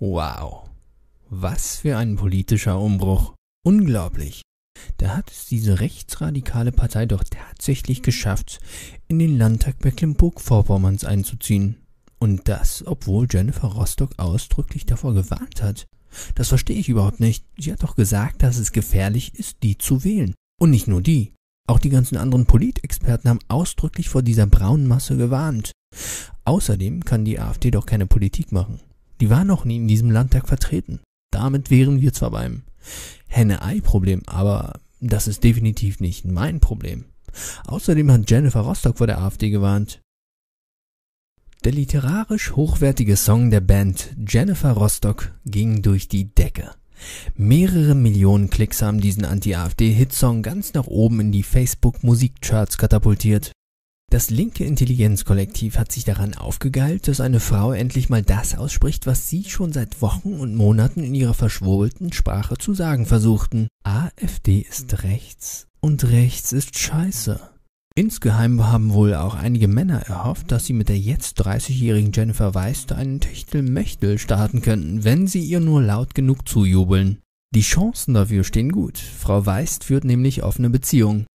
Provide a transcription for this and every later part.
Wow. Was für ein politischer Umbruch. Unglaublich. Da hat es diese rechtsradikale Partei doch tatsächlich geschafft, in den Landtag Mecklenburg-Vorpommerns einzuziehen. Und das, obwohl Jennifer Rostock ausdrücklich davor gewarnt hat. Das verstehe ich überhaupt nicht. Sie hat doch gesagt, dass es gefährlich ist, die zu wählen. Und nicht nur die. Auch die ganzen anderen Politexperten haben ausdrücklich vor dieser braunen Masse gewarnt. Außerdem kann die AfD doch keine Politik machen. Die war noch nie in diesem Landtag vertreten. Damit wären wir zwar beim Henne-Ei-Problem, aber das ist definitiv nicht mein Problem. Außerdem hat Jennifer Rostock vor der AfD gewarnt. Der literarisch hochwertige Song der Band Jennifer Rostock ging durch die Decke. Mehrere Millionen Klicks haben diesen Anti-AfD-Hitsong ganz nach oben in die Facebook-Musikcharts katapultiert. Das linke Intelligenzkollektiv hat sich daran aufgegeilt, dass eine Frau endlich mal das ausspricht, was sie schon seit Wochen und Monaten in ihrer verschwurbelten Sprache zu sagen versuchten. AfD ist rechts und rechts ist scheiße. Insgeheim haben wohl auch einige Männer erhofft, dass sie mit der jetzt 30-jährigen Jennifer Weist einen Techtelmechtel starten könnten, wenn sie ihr nur laut genug zujubeln. Die Chancen dafür stehen gut. Frau Weist führt nämlich offene Beziehungen.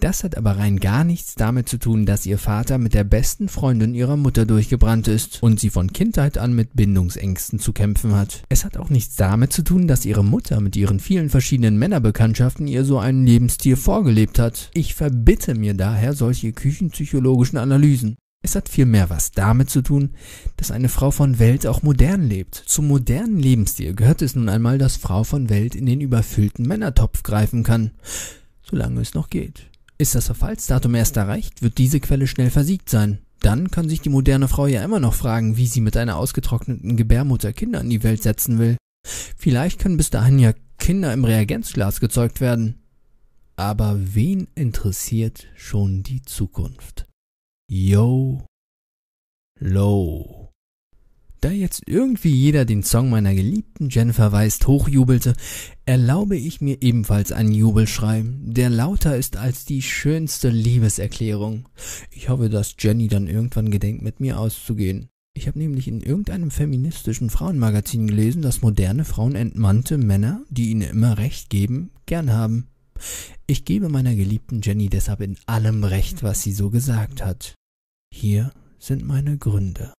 Das hat aber rein gar nichts damit zu tun, dass ihr Vater mit der besten Freundin ihrer Mutter durchgebrannt ist und sie von Kindheit an mit Bindungsängsten zu kämpfen hat. Es hat auch nichts damit zu tun, dass ihre Mutter mit ihren vielen verschiedenen Männerbekanntschaften ihr so einen Lebensstil vorgelebt hat. Ich verbitte mir daher solche küchenpsychologischen Analysen. Es hat vielmehr was damit zu tun, dass eine Frau von Welt auch modern lebt. Zum modernen Lebensstil gehört es nun einmal, dass Frau von Welt in den überfüllten Männertopf greifen kann. Solange es noch geht. Ist das Verfallsdatum erst erreicht, wird diese Quelle schnell versiegt sein. Dann kann sich die moderne Frau ja immer noch fragen, wie sie mit einer ausgetrockneten Gebärmutter Kinder in die Welt setzen will. Vielleicht können bis dahin ja Kinder im Reagenzglas gezeugt werden. Aber wen interessiert schon die Zukunft? Yo, low. Da jetzt irgendwie jeder den Song meiner geliebten Jennifer Weist hochjubelte, erlaube ich mir ebenfalls einen Jubelschrei, der lauter ist als die schönste Liebeserklärung. Ich hoffe, dass Jenny dann irgendwann gedenkt, mit mir auszugehen. Ich habe nämlich in irgendeinem feministischen Frauenmagazin gelesen, dass moderne Frauen entmannte Männer, die ihnen immer Recht geben, gern haben. Ich gebe meiner geliebten Jenny deshalb in allem Recht, was sie so gesagt hat. Hier sind meine Gründe.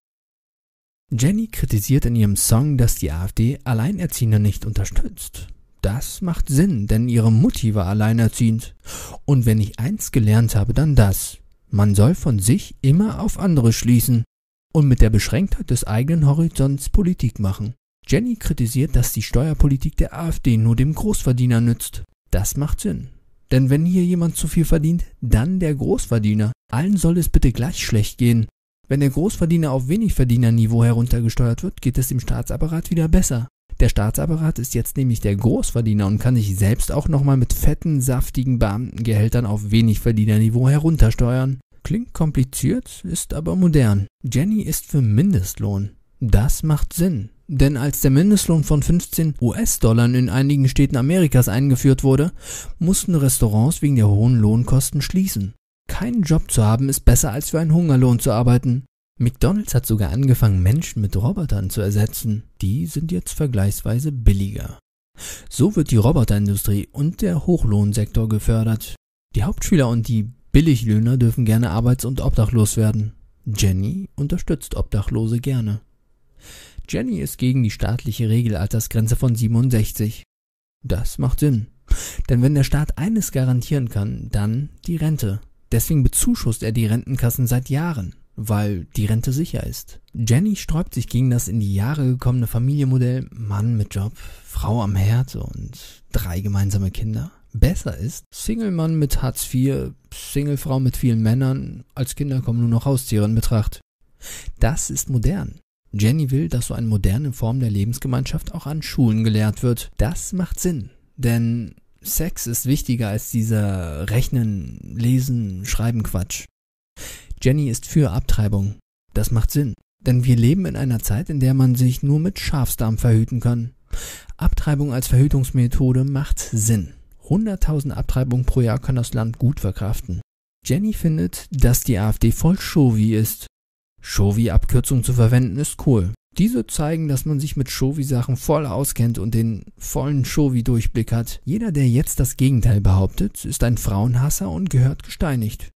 Jenny kritisiert in ihrem Song, dass die AfD Alleinerziehende nicht unterstützt. Das macht Sinn, denn ihre Mutti war alleinerziehend. Und wenn ich eins gelernt habe, dann das. Man soll von sich immer auf andere schließen und mit der Beschränktheit des eigenen Horizonts Politik machen. Jenny kritisiert, dass die Steuerpolitik der AfD nur dem Großverdiener nützt. Das macht Sinn. Denn wenn hier jemand zu viel verdient, dann der Großverdiener. Allen soll es bitte gleich schlecht gehen. Wenn der Großverdiener auf Wenigverdienerniveau heruntergesteuert wird, geht es dem Staatsapparat wieder besser. Der Staatsapparat ist jetzt nämlich der Großverdiener und kann sich selbst auch nochmal mit fetten, saftigen Beamtengehältern auf Wenigverdienerniveau heruntersteuern. Klingt kompliziert, ist aber modern. Jenny ist für Mindestlohn. Das macht Sinn. Denn als der Mindestlohn von 15 US-Dollar in einigen Städten Amerikas eingeführt wurde, mussten Restaurants wegen der hohen Lohnkosten schließen. Keinen Job zu haben ist besser als für einen Hungerlohn zu arbeiten. McDonald's hat sogar angefangen, Menschen mit Robotern zu ersetzen. Die sind jetzt vergleichsweise billiger. So wird die Roboterindustrie und der Hochlohnsektor gefördert. Die Hauptschüler und die Billiglöhner dürfen gerne arbeits- und obdachlos werden. Jenny unterstützt Obdachlose gerne. Jenny ist gegen die staatliche Regelaltersgrenze von 67. Das macht Sinn. Denn wenn der Staat eines garantieren kann, dann die Rente. Deswegen bezuschusst er die Rentenkassen seit Jahren, weil die Rente sicher ist. Jenny sträubt sich gegen das in die Jahre gekommene Familienmodell Mann mit Job, Frau am Herd und drei gemeinsame Kinder. Besser ist Single-Mann mit Hartz IV, Single-Frau mit vielen Männern, als Kinder kommen nur noch Haustiere in Betracht. Das ist modern. Jenny will, dass so eine moderne Form der Lebensgemeinschaft auch an Schulen gelehrt wird. Das macht Sinn, denn Sex ist wichtiger als dieser Rechnen, Lesen, Schreiben Quatsch. Jenny ist für Abtreibung. Das macht Sinn. Denn wir leben in einer Zeit, in der man sich nur mit Schafsdarm verhüten kann. Abtreibung als Verhütungsmethode macht Sinn. 100.000 Abtreibungen pro Jahr kann das Land gut verkraften. Jenny findet, dass die AfD voll Shovi ist. Shovi-Abkürzung zu verwenden ist cool. Diese zeigen, dass man sich mit Shovi-Sachen voll auskennt und den vollen Shovi-Durchblick hat. Jeder, der jetzt das Gegenteil behauptet, ist ein Frauenhasser und gehört gesteinigt.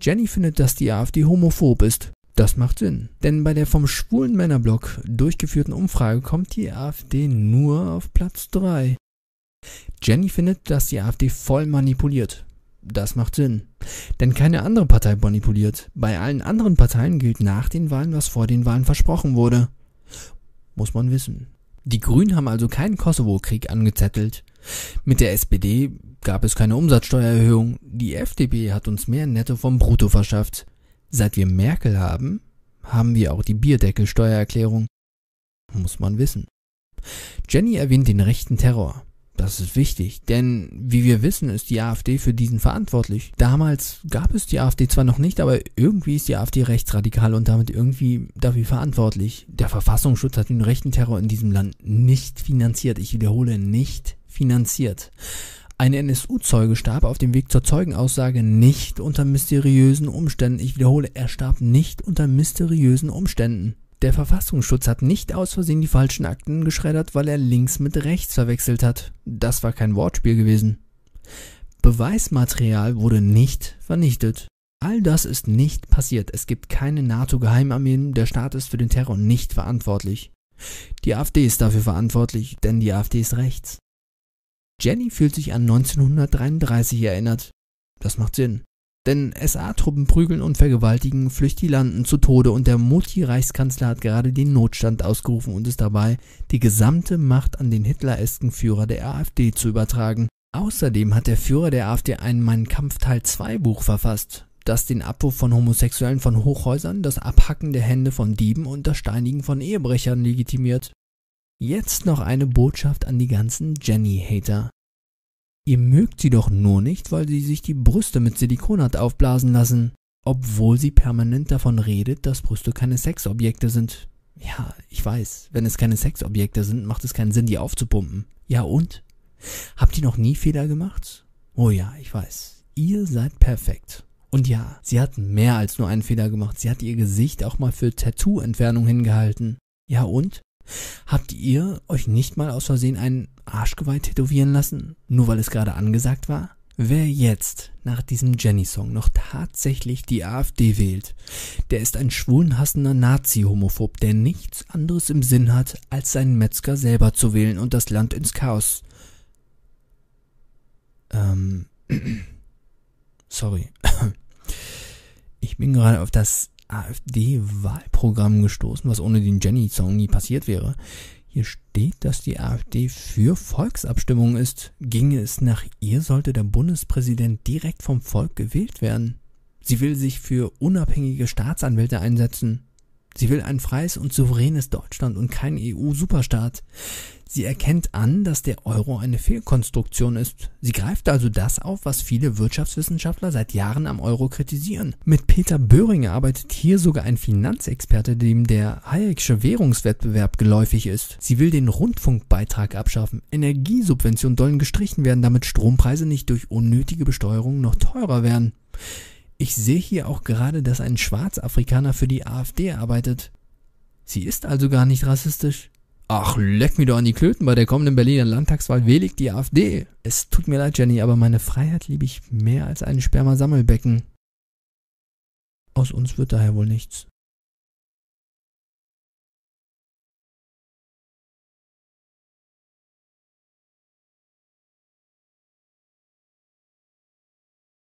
Jenny findet, dass die AfD homophob ist. Das macht Sinn. Denn bei der vom schwulen Männerblock durchgeführten Umfrage kommt die AfD nur auf Platz 3. Jenny findet, dass die AfD voll manipuliert. Das macht Sinn. Denn keine andere Partei manipuliert. Bei allen anderen Parteien gilt nach den Wahlen, was vor den Wahlen versprochen wurde. Muss man wissen. Die Grünen haben also keinen Kosovo-Krieg angezettelt. Mit der SPD gab es keine Umsatzsteuererhöhung. Die FDP hat uns mehr Netto vom Brutto verschafft. Seit wir Merkel haben, haben wir auch die Bierdeckelsteuererklärung. Muss man wissen. Jenny erwähnt den rechten Terror. Das ist wichtig, denn wie wir wissen, ist die AfD für diesen verantwortlich. Damals gab es die AfD zwar noch nicht, aber irgendwie ist die AfD rechtsradikal und damit irgendwie dafür verantwortlich. Der Verfassungsschutz hat den rechten Terror in diesem Land nicht finanziert. Ich wiederhole, nicht finanziert. Ein NSU-Zeuge starb auf dem Weg zur Zeugenaussage nicht unter mysteriösen Umständen. Ich wiederhole, er starb nicht unter mysteriösen Umständen. Der Verfassungsschutz hat nicht aus Versehen die falschen Akten geschreddert, weil er links mit rechts verwechselt hat. Das war kein Wortspiel gewesen. Beweismaterial wurde nicht vernichtet. All das ist nicht passiert. Es gibt keine NATO-Geheimarmeen. Der Staat ist für den Terror nicht verantwortlich. Die AfD ist dafür verantwortlich, denn die AfD ist rechts. Jenny fühlt sich an 1933 erinnert. Das macht Sinn. Denn SA-Truppen prügeln und vergewaltigen Flüchtilanten zu Tode und der Mutti-Reichskanzler hat gerade den Notstand ausgerufen und ist dabei, die gesamte Macht an den hitleresken Führer der AfD zu übertragen. Außerdem hat der Führer der AfD ein Mein Kampf Teil 2 Buch verfasst, das den Abwurf von Homosexuellen von Hochhäusern, das Abhacken der Hände von Dieben und das Steinigen von Ehebrechern legitimiert. Jetzt noch eine Botschaft an die ganzen Jenny-Hater. Ihr mögt sie doch nur nicht, weil sie sich die Brüste mit Silikon hat aufblasen lassen, obwohl sie permanent davon redet, dass Brüste keine Sexobjekte sind. Ja, ich weiß, wenn es keine Sexobjekte sind, macht es keinen Sinn, die aufzupumpen. Ja und? Habt ihr noch nie Fehler gemacht? Oh ja, ich weiß. Ihr seid perfekt. Und ja, sie hat mehr als nur einen Fehler gemacht. Sie hat ihr Gesicht auch mal für Tattoo-Entfernung hingehalten. Ja und? Habt ihr euch nicht mal aus Versehen ein Arschgeweih tätowieren lassen, nur weil es gerade angesagt war? Wer jetzt nach diesem Jenny-Song noch tatsächlich die AfD wählt, der ist ein schwulenhassender Nazi-Homophob, der nichts anderes im Sinn hat, als seinen Metzger selber zu wählen und das Land ins Chaos. Ähm, sorry. Ich bin gerade auf das AfD-Wahlprogramm gestoßen, was ohne den Jenny-Song nie passiert wäre. Hier steht, dass die AfD für Volksabstimmung ist. Ginge es nach ihr, sollte der Bundespräsident direkt vom Volk gewählt werden. Sie will sich für unabhängige Staatsanwälte einsetzen. Sie will ein freies und souveränes Deutschland und kein EU-Superstaat. Sie erkennt an, dass der Euro eine Fehlkonstruktion ist. Sie greift also das auf, was viele Wirtschaftswissenschaftler seit Jahren am Euro kritisieren. Mit Peter Böhringer arbeitet hier sogar ein Finanzexperte, dem der Hayek'sche Währungswettbewerb geläufig ist. Sie will den Rundfunkbeitrag abschaffen. Energiesubventionen sollen gestrichen werden, damit Strompreise nicht durch unnötige Besteuerung noch teurer werden. Ich sehe hier auch gerade, dass ein Schwarzafrikaner für die AfD arbeitet. Sie ist also gar nicht rassistisch. Ach, leck mir doch an die Klöten, bei der kommenden Berliner Landtagswahl wähle ich die AfD. Es tut mir leid, Jenny, aber meine Freiheit liebe ich mehr als ein Spermasammelbecken. Aus uns wird daher wohl nichts.